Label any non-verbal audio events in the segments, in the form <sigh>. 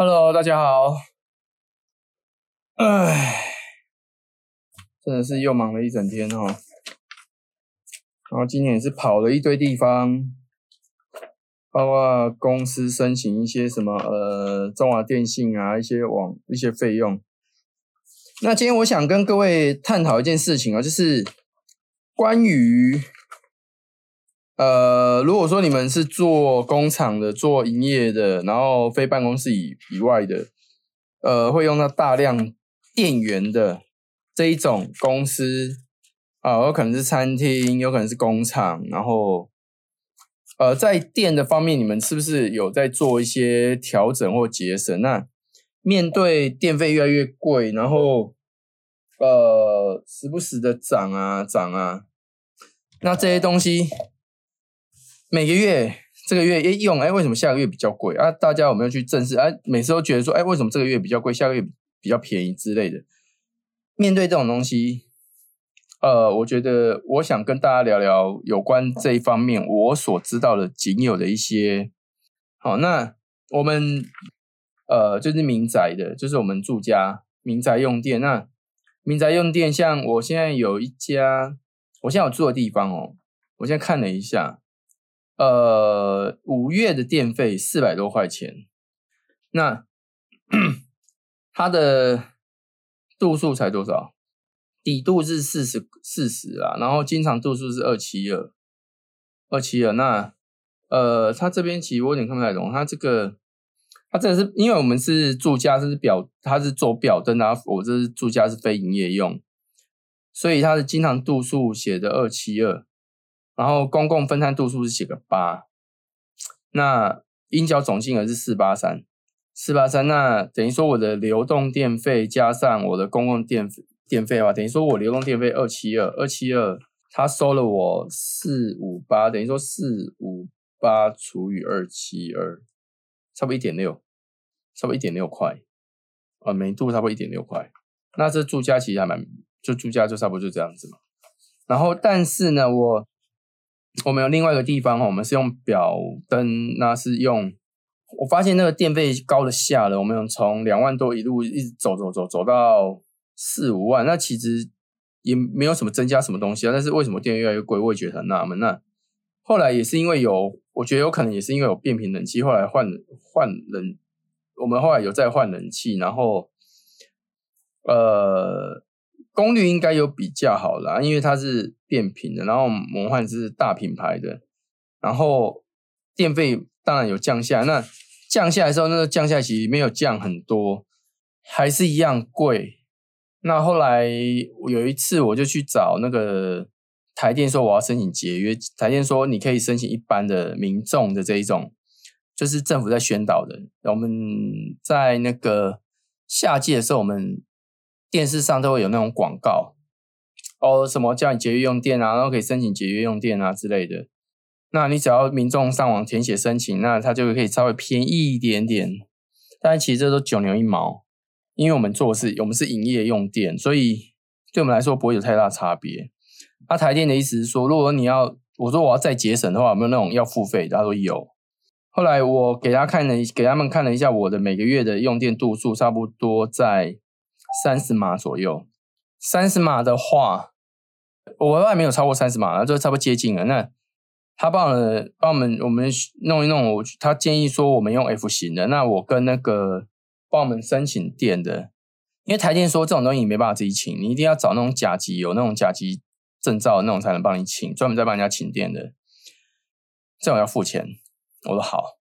Hello，大家好。唉，真的是又忙了一整天哦。然后今天也是跑了一堆地方，包括公司申请一些什么呃中华电信啊一些网一些费用。那今天我想跟各位探讨一件事情啊，就是关于。呃，如果说你们是做工厂的、做营业的，然后非办公室以以外的，呃，会用到大量电源的这一种公司啊，有可能是餐厅，有可能是工厂，然后呃，在电的方面，你们是不是有在做一些调整或节省？那面对电费越来越贵，然后呃，时不时的涨啊涨啊，那这些东西。每个月这个月一用，哎，为什么下个月比较贵啊？大家有没有去正视？哎，每次都觉得说，哎，为什么这个月比较贵，下个月比较便宜之类的？面对这种东西，呃，我觉得我想跟大家聊聊有关这一方面我所知道的仅有的一些。好，那我们呃就是民宅的，就是我们住家民宅用电。那民宅用电，像我现在有一家，我现在有住的地方哦，我现在看了一下。呃，五月的电费四百多块钱，那 <clears throat> 它的度数才多少？底度是四十四十啊，然后经常度数是二七二，二七二。那呃，它这边其实我有点看不太懂，它这个它这个是因为我们是住家，是表，它是做表灯啊，我这是住家是非营业用，所以它的经常度数写的二七二。然后公共分摊度数是写个八，那应缴总金额是四八三，四八三，那等于说我的流动电费加上我的公共电电费的话，等于说我流动电费二七二，二七二，他收了我四五八，等于说四五八除以二七二，差不多一点六，差不多一点六块，啊，每度差不多一点六块，那这住家其实还蛮，就住家就差不多就这样子嘛。然后但是呢，我。我们有另外一个地方哈，我们是用表灯，那是用我发现那个电费高的吓了，我们有从两万多一路一直走走走走到四五万，那其实也没有什么增加什么东西啊，但是为什么电越来越贵，我也觉得很纳闷。那后来也是因为有，我觉得有可能也是因为有变频冷气，后来换换冷，我们后来有再换冷气，然后呃。功率应该有比较好啦，因为它是变频的，然后魔幻是大品牌的，然后电费当然有降下，那降下来之后，那个降下来其实没有降很多，还是一样贵。那后来有一次我就去找那个台电说我要申请节约，台电说你可以申请一般的民众的这一种，就是政府在宣导的。我们在那个夏季的时候，我们。电视上都会有那种广告，哦，什么叫你节约用电啊，然后可以申请节约用电啊之类的。那你只要民众上网填写申请，那它就可以稍微便宜一点点。但其实这都九牛一毛，因为我们做的是我们是营业用电，所以对我们来说不会有太大差别。那台电的意思是说，如果你要我说我要再节省的话，有没有那种要付费？他说有。后来我给他看了，给他们看了一下我的每个月的用电度数，差不多在。三十码左右，三十码的话，我还没有超过三十码了，就差不多接近了。那他帮了帮我们我们弄一弄，我他建议说我们用 F 型的。那我跟那个帮我们申请电的，因为台电说这种东西你没办法自己请，你一定要找那种甲级有那种甲级证照的那种才能帮你请，专门在帮人家请电的，这种要付钱。我说好。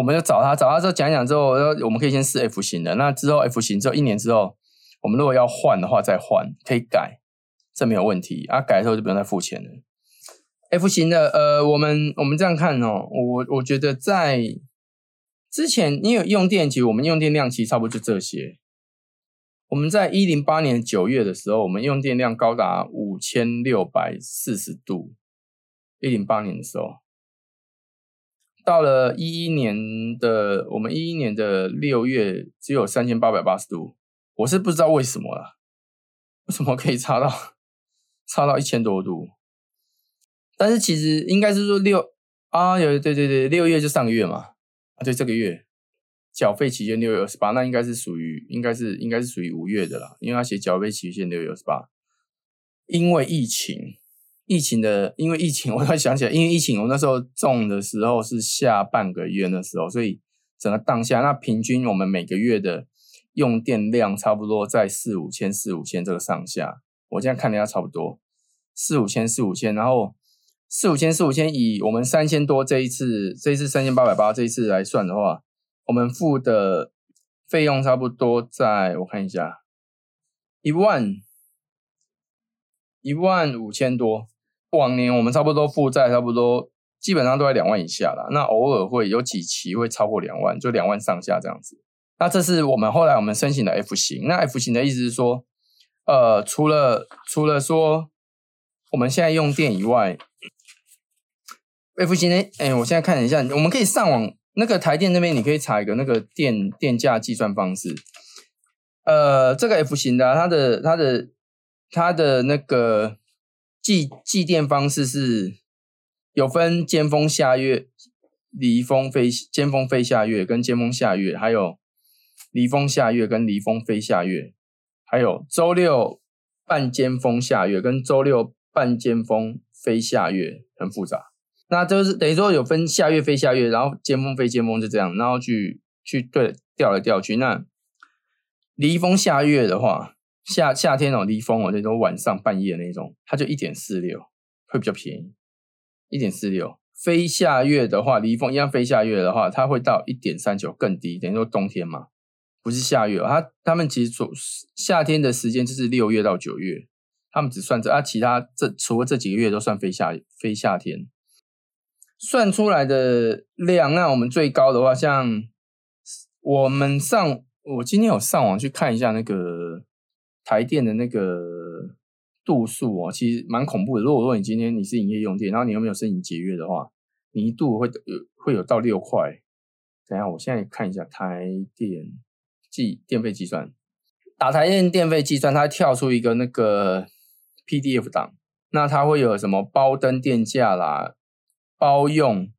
我们就找他，找他之后讲讲之后，我们可以先试 F 型的。那之后 F 型之后一年之后，我们如果要换的话再换，可以改，这没有问题。啊，改的时候就不用再付钱了。F 型的，呃，我们我们这样看哦，我我觉得在之前，因为用电其实我们用电量其实差不多就这些。我们在一零八年九月的时候，我们用电量高达五千六百四十度。一零八年的时候。到了一一年的，我们一一年的六月只有三千八百八十度，我是不知道为什么啦，为什么可以差到差到一千多度？但是其实应该是说六啊，有对对对，六月就上个月嘛，啊对这个月缴费期限六月二十八，那应该是属于应该是应该是属于五月的啦，因为他写缴费期限六月二十八，因为疫情。疫情的，因为疫情，<laughs> 我突然想起来，因为疫情，我那时候种的时候是下半个月的时候，所以整个当下，那平均我们每个月的用电量差不多在四五千、四五千这个上下。我现在看了一下，差不多四五千、四五千，然后四五千、四五千，以我们三千多这一次，这一次三千八百八这一次来算的话，我们付的费用差不多在，我看一下，一万一万五千多。往年我们差不多负债差不多基本上都在两万以下了，那偶尔会有几期会超过两万，就两万上下这样子。那这是我们后来我们申请的 F 型。那 F 型的意思是说，呃，除了除了说我们现在用电以外，F 型的，哎，我现在看一下，我们可以上网那个台电那边，你可以查一个那个电电价计算方式。呃，这个 F 型的，它的它的它的那个。祭祭奠方式是有分尖峰下月、离峰飞尖峰飞下月跟尖峰下月，还有离峰下月跟离峰飞下月，还有周六半尖峰下月跟周六半尖峰飞下月，很复杂。那就是等于说有分下月飞下月，然后尖峰飞尖峰就这样，然后去去对调来调去。那离峰下月的话。夏夏天哦，离峰哦，那种晚上半夜那种，它就一点四六，会比较便宜。一点四六，飞夏月的话，离峰一样飞夏月的话，它会到一点三九，更低。等于说冬天嘛，不是夏月，它他们其实说夏天的时间就是六月到九月，他们只算这啊，其他这除了这几个月都算飞夏飞夏天。算出来的量，那我们最高的话，像我们上，我今天有上网去看一下那个。台电的那个度数哦，其实蛮恐怖的。如果说你今天你是营业用电，然后你又没有申请节约的话，你一度会有会有到六块。等下，我现在看一下台电计电费计算，打台电电费计算，它跳出一个那个 PDF 档，那它会有什么包灯电价啦、包用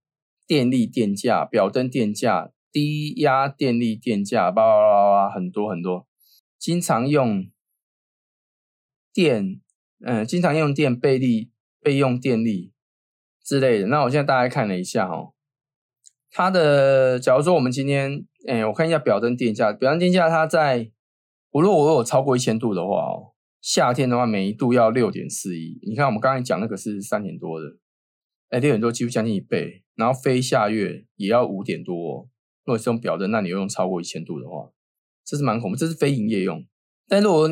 电力电价、表灯电价、低压电力电价，叭叭叭叭，很多很多，经常用。电，嗯，经常用电备力备用电力之类的。那我现在大概看了一下哦，它的，假如说我们今天，哎，我看一下表灯电价，表灯电价它在，我如果我有超过一千度的话哦，夏天的话每一度要六点四一。你看我们刚才讲那个是三点多的，哎，六点多几乎将近一倍。然后非夏月也要五点多，哦如果是用表灯，那你又用超过一千度的话，这是蛮恐怖。这是非营业用，但如果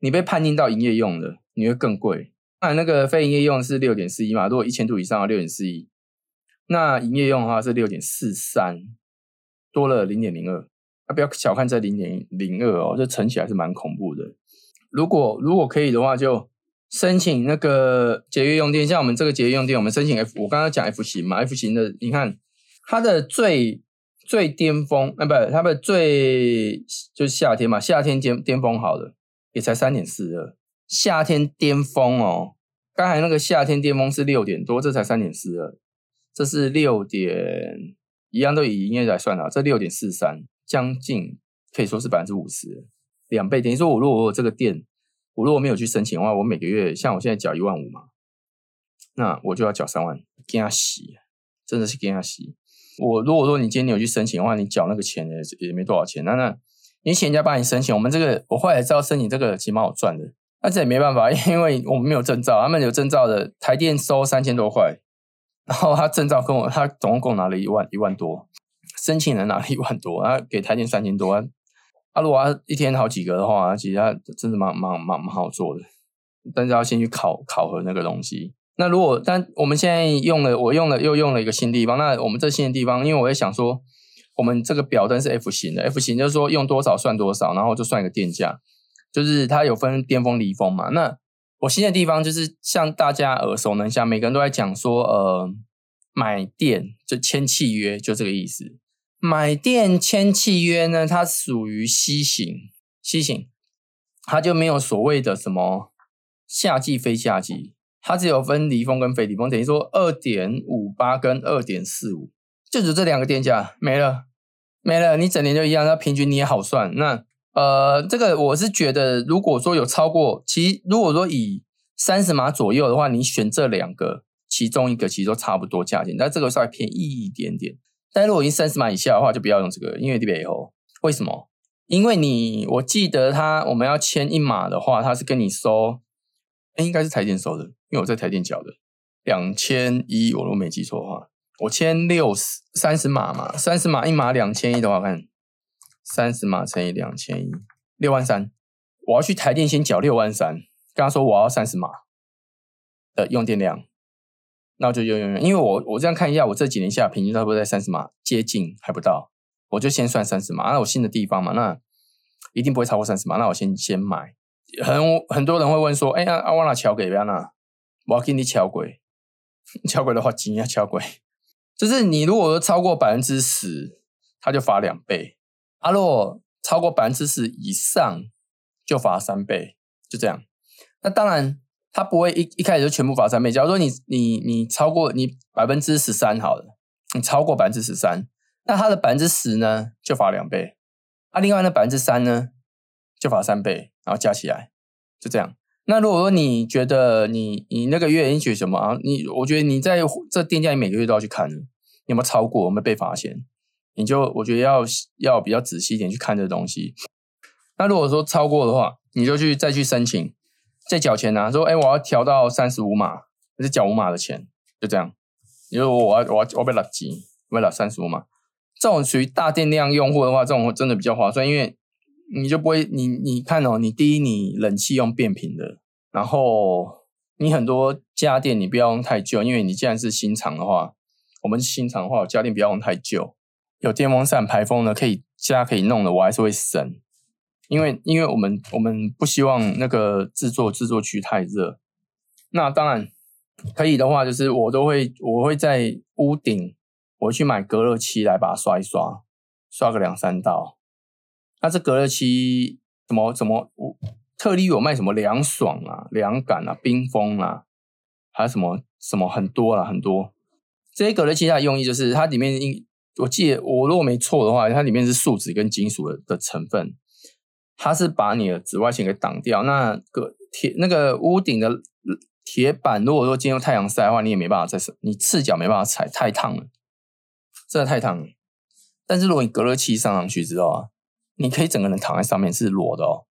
你被判定到营业用的，你会更贵。那那个非营业用是六点四一嘛？如果一千度以上，六点四一。那营业用的话是六点四三，多了零点零二。啊，不要小看这零点零二哦，这乘起来是蛮恐怖的。如果如果可以的话，就申请那个节约用电。像我们这个节约用电，我们申请 F，我刚刚讲 F 型嘛，F 型的，你看它的最最巅峰，啊，不，它的最就是夏天嘛，夏天巅巅峰好了。也才三点四二，夏天巅峰哦。刚才那个夏天巅峰是六点多，这才三点四二，这是六点，一样都以营业来算啊。这六点四三，将近可以说是百分之五十，两倍。等于说，我如果我这个店，我如果没有去申请的话，我每个月像我现在缴一万五嘛，那我就要缴三万，给他洗，真的是给他洗。我如果说你今天你有去申请的话，你缴那个钱也也没多少钱，那那。你请人家帮你申请，我们这个我后来知道申请这个其实蛮好赚的，但这也没办法，<laughs> 因为我们没有证照，他们有证照的台电收三千多块，然后他证照跟我他总共拿了一万一万多，申请人拿了一万多，他给台电三千多，他如果一天好几个的话，其实他真的蛮蛮蛮蛮好做的，但是要先去考考核那个东西。那如果但我们现在用了，我用了又用了一个新地方，那我们这新的地方，因为我也想说。我们这个表灯是 F 型的，F 型就是说用多少算多少，然后就算一个电价，就是它有分巅峰离峰嘛。那我新的地方就是像大家耳熟能详，每个人都在讲说，呃，买电就签契约，就这个意思。买电签契约呢，它属于 C 型，C 型，它就没有所谓的什么夏季非夏季，它只有分离峰跟非离峰，等于说二点五八跟二点四五。就只这两个电价没了，没了，你整年就一样，那平均你也好算。那呃，这个我是觉得，如果说有超过，其实如果说以三十码左右的话，你选这两个，其中一个其实都差不多价钱，但这个稍微便宜一点点。但如果已经三十码以下的话，就不要用这个，因为这边以后为什么？因为你我记得他我们要签一码的话，他是跟你收，哎，应该是台电收的，因为我在台电缴的两千一，我如果没记错的话，我签六十三十码嘛，三十码一码两千一的话，看三十码乘以两千一，六万三，我要去台电先缴六万三，跟他说我要三十码的用电量，那我就用用用，因为我我这样看一下，我这几年下平均差不多在三十码，接近还不到。我就先算三十码，那我新的地方嘛，那一定不会超过三十码。那我先先买。很很多人会问说：“哎呀，阿瓦纳桥给不要呐？我要给你桥轨，<laughs> 桥轨的话几啊？桥轨就是你如果说超过百分之十，他就罚两倍；阿若超过百分之十以上，就罚三倍。就这样。那当然，他不会一一开始就全部罚三倍。假如说你你你超过你百分之十三好了，你超过百分之十三。那它的百分之十呢，就罚两倍；啊，另外那百分之三呢，就罚三倍，然后加起来就这样。那如果说你觉得你你那个月领取什么啊？你我觉得你在这店家，你每个月都要去看，有没有超过，有没有被罚钱？你就我觉得要要比较仔细一点去看这东西。那如果说超过的话，你就去再去申请，再缴钱啊。说哎，我要调到三十五码，是缴五码的钱，就这样。你说我要我要我被垃圾，为了三十五码。这种属于大电量用户的话，这种真的比较划算，因为你就不会，你你看哦，你第一你冷气用变频的，然后你很多家电你不要用太旧，因为你既然是新厂的话，我们新厂的话家电不要用太旧，有电风扇排风的可以家可以弄的，我还是会省，因为因为我们我们不希望那个制作制作区太热，那当然可以的话，就是我都会我会在屋顶。我去买隔热漆来把它刷一刷，刷个两三道。那这隔热漆怎么怎么我？特例有卖什么凉爽啊、凉感啊、冰封啊，还有什么什么很多啦很多。这些隔热漆它的用意就是它里面应，我记得我如果没错的话，它里面是树脂跟金属的的成分，它是把你的紫外线给挡掉。那个铁那个屋顶的铁板，如果说今天用太阳晒的话，你也没办法再你赤脚没办法踩，太烫了。真的太烫了，但是如果你隔热器上上去之后啊，你可以整个人躺在上面是裸的哦，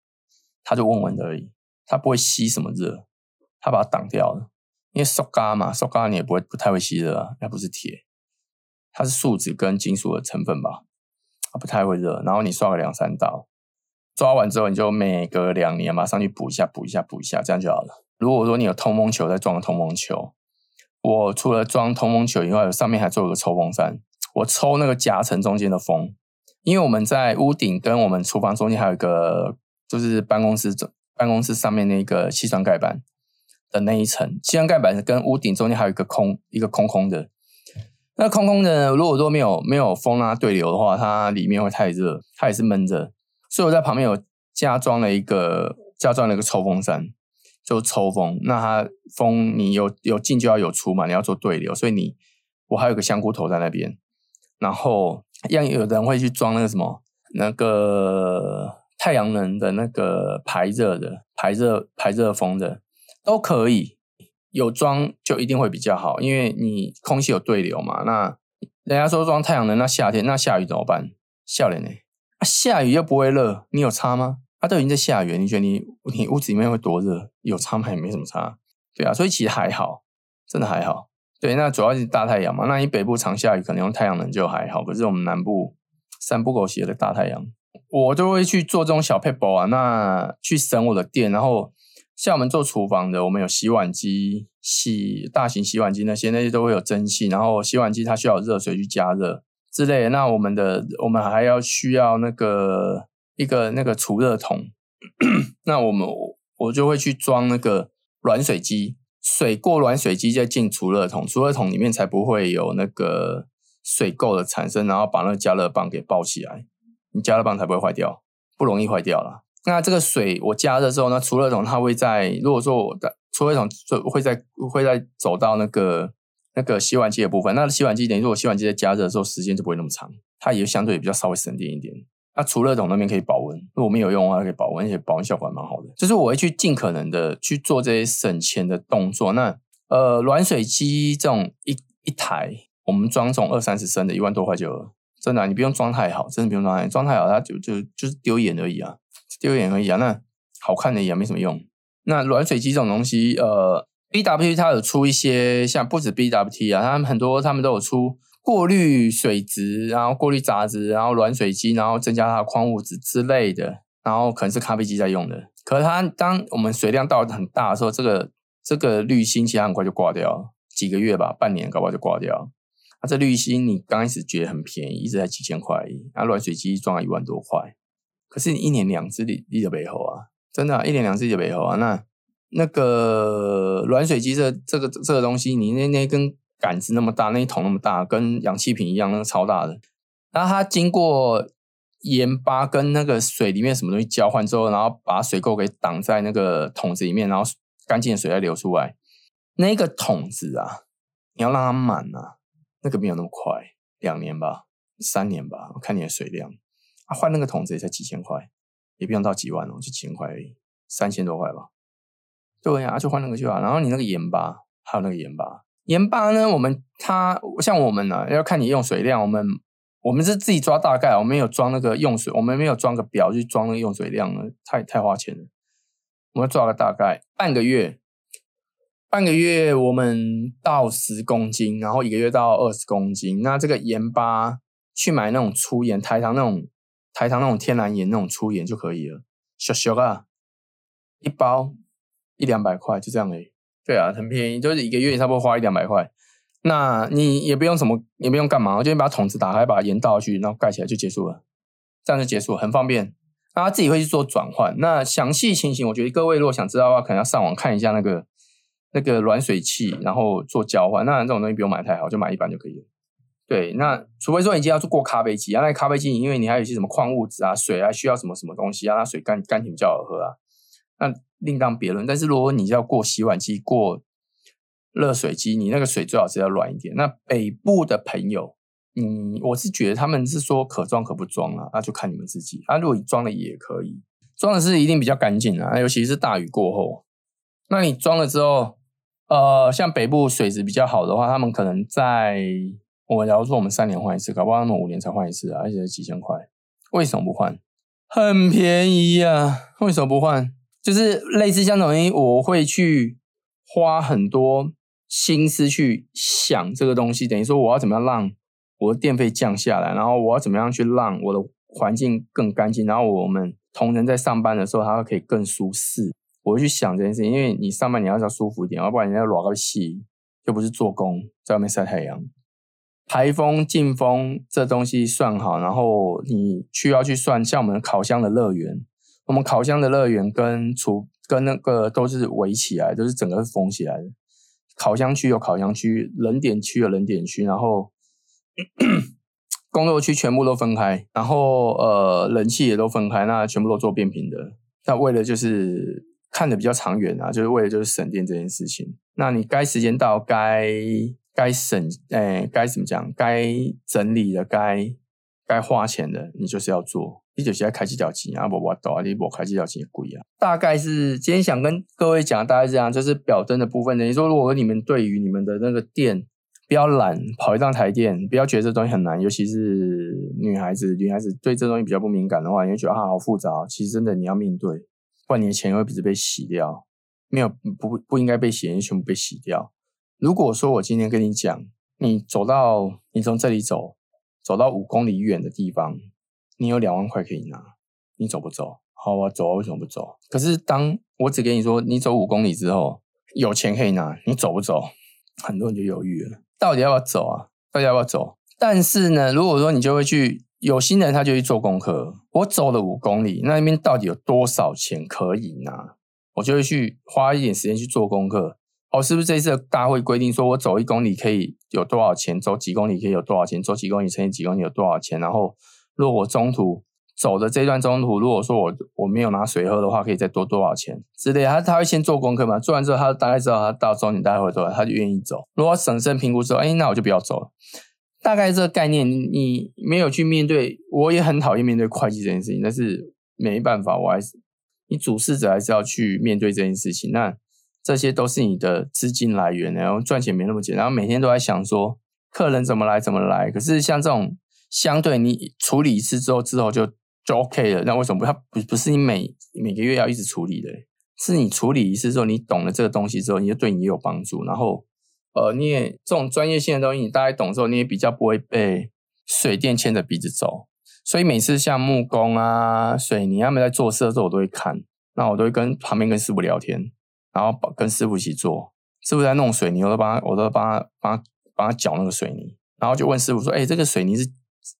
他就问问而已，他不会吸什么热，他把它挡掉了。因为塑胶嘛，塑胶你也不会不太会吸热啊，那不是铁，它是树脂跟金属的成分吧，它不太会热。然后你刷个两三道，抓完之后你就每隔两年马上去补一下，补一下，补一下，这样就好了。如果说你有通风球，再装个通风球。我除了装通风球以外，上面还做了个抽风扇。我抽那个夹层中间的风，因为我们在屋顶跟我们厨房中间还有一个，就是办公室办公室上面那个气栓盖板的那一层，气栓盖板跟屋顶中间还有一个空一个空空的，那空空的如果说没有没有风啊对流的话，它里面会太热，它也是闷着，所以我在旁边有加装了一个加装了一个抽风扇，就抽风，那它风你有有进就要有出嘛，你要做对流，所以你我还有个香菇头在那边。然后，像有人会去装那个什么，那个太阳能的那个排热的、排热排热风的，都可以有装就一定会比较好，因为你空气有对流嘛。那人家说装太阳能，那夏天那下雨怎么办？笑脸呢？啊，下雨又不会热，你有差吗？它都已经在下雨，你觉得你你屋子里面会多热？有差吗？也没什么差，对啊，所以其实还好，真的还好。对，那主要是大太阳嘛。那你北部常下雨，可能用太阳能就还好。可是我们南部三不狗血的大太阳，我都会去做这种小 paper 啊，那去省我的电。然后像我们做厨房的，我们有洗碗机、洗大型洗碗机那些，那些都会有蒸汽。然后洗碗机它需要热水去加热之类。的。那我们的我们还要需要那个一个那个储热桶。<coughs> 那我们我就会去装那个软水机。水过软水机再进储热桶，储热桶里面才不会有那个水垢的产生，然后把那个加热棒给包起来，你加热棒才不会坏掉，不容易坏掉了。那这个水我加热之后，呢储热桶它会在，如果说我的储热桶就会在会在走到那个那个洗碗机的部分。那洗碗机等于说我洗碗机在加热的时候时间就不会那么长，它也相对比较稍微省电一点。那除热桶那边可以保温，如果没有用的话可以保温，而且保温效果还蛮好的。就是我会去尽可能的去做这些省钱的动作。那呃，软水机这种一一台，我们装这种二三十升的，一万多块就真的，你不用装太好，真的不用装太装太好，它就就就是丢眼而已啊，丢眼而已啊。那好看的也没什么用。那软水机这种东西，呃，BWT 它有出一些，像不止 BWT 啊，他们很多他们都有出过滤水质，然后过滤杂质，然后软水机，然后增加它的矿物质之类的，然后可能是咖啡机在用的。可是它当我们水量到很大的时候，这个这个滤芯其实很快就挂掉，几个月吧，半年搞不好就挂掉。那这滤芯你刚开始觉得很便宜，一直在几千块，那软水机装了一万多块，可是你一年两只你你的背后啊，真的，一年两只的背后啊，那那个软水机这这个这个东西，你那那根杆子那么大，那一桶那么大，跟氧气瓶一样，那个超大的，然后它经过盐巴跟那个水里面什么东西交换之后，然后把水垢给挡在那个桶子里面，然后干净的水再流出来，那个桶子啊，你要让它满啊。那个没有那么快，两年吧，三年吧，我看你的水量。啊，换那个桶子也才几千块，也不用到几万哦，就几千块而已，三千多块吧。对呀，就换那个就好。然后你那个盐巴，还有那个盐巴，盐巴呢？我们它像我们呢，要看你用水量。我们我们是自己抓大概，我们有装那个用水，我们没有装个表去装那个用水量呢，太太花钱了。我们抓个大概，半个月。半个月我们到十公斤，然后一个月到二十公斤。那这个盐巴去买那种粗盐，台糖那种台糖那种天然盐那种粗盐就可以了。小小啊，一包一两百块就这样已。对啊，很便宜，就是一个月差不多花一两百块。那你也不用什么，也不用干嘛，就你把桶子打开，把盐倒下去，然后盖起来就结束了，这样就结束，很方便。那他自己会去做转换。那详细情形，我觉得各位如果想知道的话，可能要上网看一下那个。那个软水器，然后做交换，那这种东西不用买太好，就买一般就可以了。对，那除非说你今天要做过咖啡机啊，那咖啡机因为你还有一些什么矿物质啊、水啊，需要什么什么东西啊，那水干干挺比较好喝啊，那另当别论。但是如果你要过洗碗机、过热水机，你那个水最好是要软一点。那北部的朋友，嗯，我是觉得他们是说可装可不装啊，那就看你们自己啊。如果你装了也可以，装的是一定比较干净啊，尤其是大雨过后，那你装了之后。呃，像北部水质比较好的话，他们可能在我假如说我们三年换一次，搞不好他们五年才换一次啊，而且几千块，为什么不换？很便宜呀，为什么不换？就是类似像这种，我会去花很多心思去想这个东西，等于说我要怎么样让我的电费降下来，然后我要怎么样去让我的环境更干净，然后我们同仁在上班的时候，他可以更舒适。我会去想这件事情，因为你上班你要要舒服一点，要不然你要裸个戏，又不是做工，在外面晒太阳，排风、进风这东西算好，然后你需要去算，像我们烤箱的乐园，我们烤箱的乐园跟厨跟那个都是围起来，都是整个是封起来的。烤箱区有烤箱区，冷点区有冷点区，然后 <clears throat> 工作区全部都分开，然后呃冷气也都分开，那全部都做变频的。那为了就是。看的比较长远啊，就是为了就是省电这件事情。那你该时间到，该该省，诶，该怎么讲？该整理的，该该花钱的，你就是要做。你就是要开几条钱啊，不我懂啊，你不开几条钱贵啊。大概是今天想跟各位讲，大概这样，就是表灯的部分。等于说，如果你们对于你们的那个电不要懒，跑一趟台电，不要觉得这东西很难，尤其是女孩子，女孩子对这东西比较不敏感的话，你会觉得啊好复杂。其实真的你要面对。半年前会一直被洗掉，没有不不应该被洗，全部被洗掉。如果说我今天跟你讲，你走到你从这里走，走到五公里远的地方，你有两万块可以拿，你走不走？好，啊走啊，为什么不走？可是当我只跟你说，你走五公里之后有钱可以拿，你走不走？很多人就犹豫了，到底要不要走啊？到底要不要走？但是呢，如果说你就会去。有心人他就去做功课。我走了五公里，那边到底有多少钱可以拿？我就会去花一点时间去做功课。哦，是不是这次大会规定说我走一公里可以有多少钱？走几公里可以有多少钱？走几公里乘以几公里有多少钱？然后如果我中途走的这段中途，如果说我我没有拿水喝的话，可以再多多少钱之类。他他会先做功课嘛，做完之后他大概知道他到终点大会多少，他就愿意走。如果审慎评估之后，哎，那我就不要走了。大概这个概念，你没有去面对，我也很讨厌面对会计这件事情，但是没办法，我还是你主事者还是要去面对这件事情。那这些都是你的资金来源，然后赚钱没那么简单，然后每天都在想说客人怎么来怎么来。可是像这种相对你处理一次之后之后就就 OK 了，那为什么不？它不不是你每每个月要一直处理的，是你处理一次之后，你懂了这个东西之后，你就对你有帮助。然后呃，你也这种专业性的东西，你大概懂之后，你也比较不会被水电牵着鼻子走。所以每次像木工啊、水泥他们在做事的时候，我都会看，那我都会跟旁边跟师傅聊天。然后跟师傅一起做，师傅在弄水泥，我都帮他，我都帮他，帮他，帮他搅那个水泥。然后就问师傅说：“哎，这个水泥是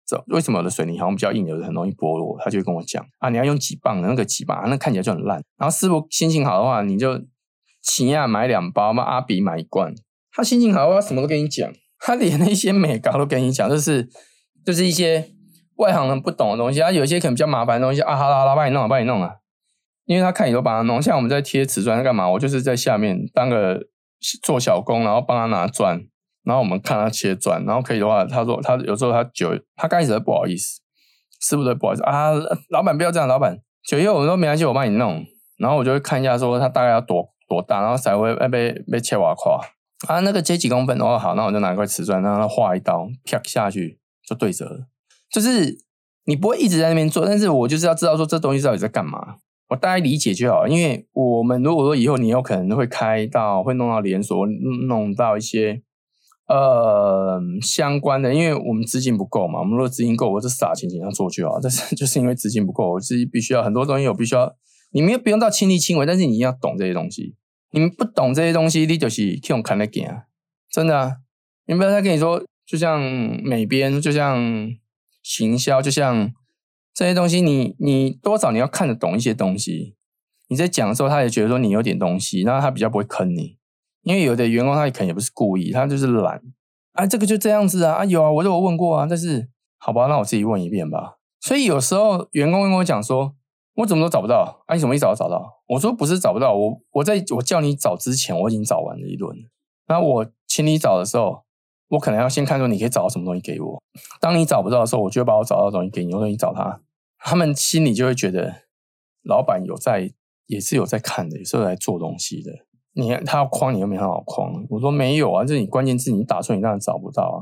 怎为什么我的水泥好像比较硬，有的很容易剥落？”他就跟我讲：“啊，你要用几磅的那个几磅，那看起来就很烂。”然后师傅心情好的话，你就起亚买两包嘛，阿比买一罐。他心情好的话，什么都跟你讲，他连那些美高都跟你讲，就是就是一些外行人不懂的东西。他有一些可能比较麻烦的东西啊，好啦好啦，帮你弄啊，帮你弄啊。因为他看你都帮他弄，像我们在贴瓷砖在干嘛？我就是在下面当个做小工，然后帮他拿砖，然后我们看他切砖，然后可以的话，他说他有时候他酒，他刚开始不好意思，师傅都不好意思啊，老板不要这样，老板酒叶我们说没关系，我帮你弄，然后我就会看一下说他大概要多多大，然后才会被被切瓦块啊，那个切几公分的话好，那我就拿一块瓷砖让他画一刀，啪下去就对折，就是你不会一直在那边做，但是我就是要知道说这东西到底在干嘛。我大概理解就好，因为我们如果说以后你有可能会开到，会弄到连锁，弄到一些呃相关的，因为我们资金不够嘛。我们如果资金够，我就撒钱钱上做就好。<laughs> 但是就是因为资金不够，我自己必须要很多东西，我必须要，你们又不用到亲力亲为，但是你一定要懂这些东西。你们不懂这些东西，你就是去用看得见啊，真的啊。你不要再跟你说，就像美编，就像行销，就像。这些东西，你你多少你要看得懂一些东西。你在讲的时候，他也觉得说你有点东西，那他比较不会坑你。因为有的员工他可能也不是故意，他就是懒。啊，这个就这样子啊，啊有啊，我都有问过啊，但是好吧，那我自己问一遍吧。所以有时候员工跟我讲说，我怎么都找不到，啊，你怎么一找就找到？我说不是找不到，我我在我叫你找之前，我已经找完了一轮。那我请你找的时候，我可能要先看说你可以找到什么东西给我。当你找不到的时候，我就把我找到的东西给你，我说你找他。他们心里就会觉得，老板有在，也是有在看的，也是有在做东西的。你看他要框你又没很好框。我说没有啊，这你关键字你打错，你当然找不到啊。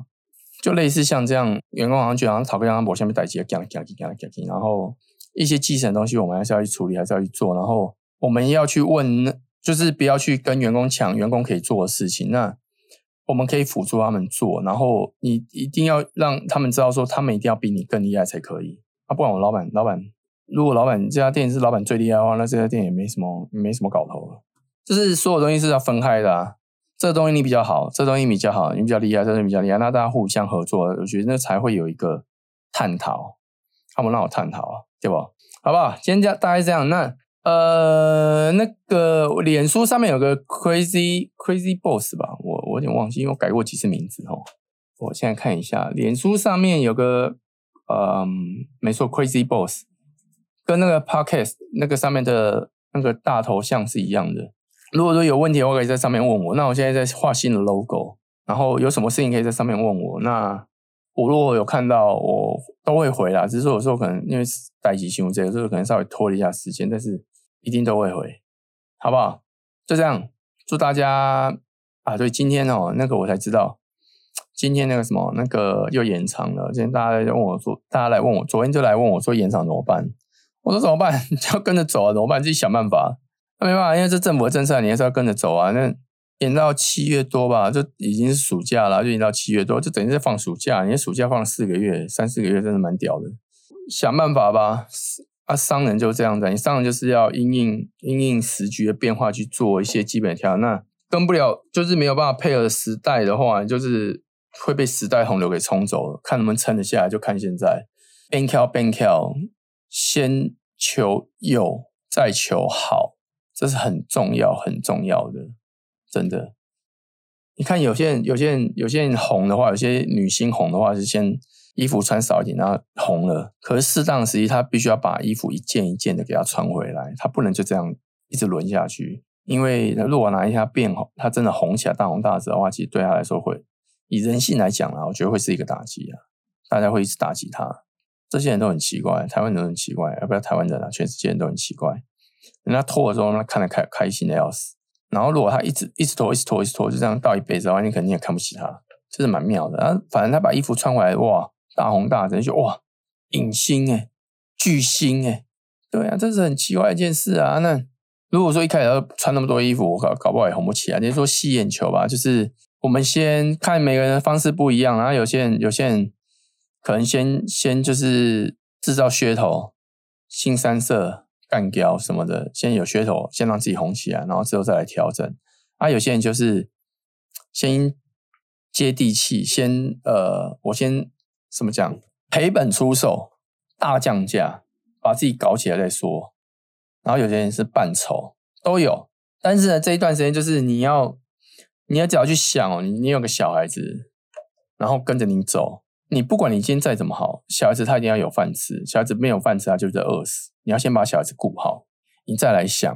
就类似像这样，员工好像就好像讨个样，我下面带几个讲讲讲讲讲，然后一些基层东西我们还是要去处理，还是要去做。然后我们要去问，就是不要去跟员工抢员工可以做的事情。那我们可以辅助他们做，然后你一定要让他们知道说，他们一定要比你更厉害才可以。啊，不管我老板，老板如果老板这家店是老板最厉害的话，那这家店也没什么没什么搞头了。就是所有东西是要分开的啊。这东西你比较好，这东西比较好，你比较厉害，这东西比较厉害，那大家互相合作，我觉得那才会有一个探讨。他们让我探讨，对不？好不好？今天这大概这样。那呃，那个脸书上面有个 Crazy Crazy Boss 吧，我有点忘记，因为我改过几次名字哦。我现在看一下，脸书上面有个。嗯，没错，Crazy Boss 跟那个 Podcast 那个上面的那个大头像是一样的。如果说有问题，我可以在上面问我。那我现在在画新的 logo，然后有什么事情可以在上面问我。那我如果有看到，我都会回啦。只是说有时候可能因为待机新闻这个，就是可能稍微拖了一下时间，但是一定都会回，好不好？就这样，祝大家啊！对，今天哦，那个我才知道。今天那个什么，那个又延长了。今天大家来问我说，大家来问我，昨天就来问我说延长怎么办？我说怎么办？<laughs> 就要跟着走啊，怎么办？自己想办法。那没办法，因为这政府的政策，你还是要跟着走啊。那延到七月多吧，就已经是暑假了，就延到七月多，就等于是放暑假。你暑假放了四个月、三四个月，真的蛮屌的。想办法吧。啊，商人就这样子，你商人就是要因应因应时局的变化去做一些基本调。那跟不了，就是没有办法配合时代的话，就是。会被时代洪流给冲走了，看能不能撑得下来，就看现在。bank out bank out，先求有，再求好，这是很重要很重要的，真的。你看有些人有些人有些人红的话，有些女星红的话是先衣服穿少一点，然后红了。可是适当时期，他必须要把衣服一件一件的给她穿回来，他不能就这样一直轮下去。因为如果哪一天变红，它真的红起来大红大紫的话，其实对他来说会以人性来讲啊，我觉得会是一个打击啊，大家会一直打击他。这些人都很奇怪，台湾人都很奇怪，要不要台湾人啊？全世界人都很奇怪。人家脱的时候，那看得开开心的要死。然后如果他一直一直脱，一直脱，一直脱，就这样倒一辈子的话，你肯定也看不起他，这是蛮妙的。然后反正他把衣服穿回来，哇，大红大紫，就哇，影星哎，巨星哎，对啊，这是很奇怪一件事啊。那如果说一开始要穿那么多衣服，我搞搞不好也红不起来。你说吸眼球吧，就是我们先看每个人的方式不一样，然后有些人有些人可能先先就是制造噱头，新三色。干胶什么的，先有噱头，先让自己红起来，然后之后再来调整。啊，有些人就是先接地气，先呃，我先怎么讲，赔本出售，大降价，把自己搞起来再说。然后有些人是扮丑，都有。但是呢，这一段时间就是你要，你要只要去想哦，你你有个小孩子，然后跟着你走。你不管你今天再怎么好，小孩子他一定要有饭吃。小孩子没有饭吃，他就是饿死。你要先把小孩子顾好，你再来想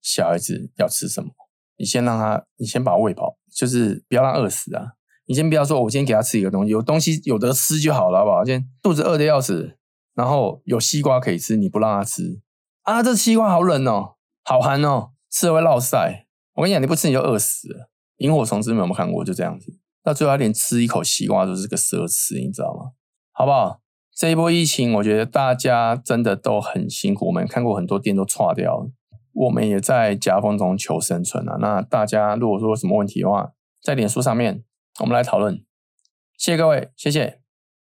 小孩子要吃什么。你先让他，你先把他喂饱，就是不要让饿死啊。你先不要说，我今天给他吃一个东西，有东西有得吃就好了，好不好？今天肚子饿的要死，然后有西瓜可以吃，你不让他吃啊？这西瓜好冷哦，好寒哦，吃了会落晒。我跟你讲，你不吃你就饿死了。萤火虫之有没有看过？就这样子。到最后，他连吃一口西瓜都是个奢侈，你知道吗？好不好？这一波疫情，我觉得大家真的都很辛苦。我们看过很多店都垮掉了，我们也在夹缝中求生存啊。那大家如果说有什么问题的话，在脸书上面我们来讨论。谢谢各位，谢谢。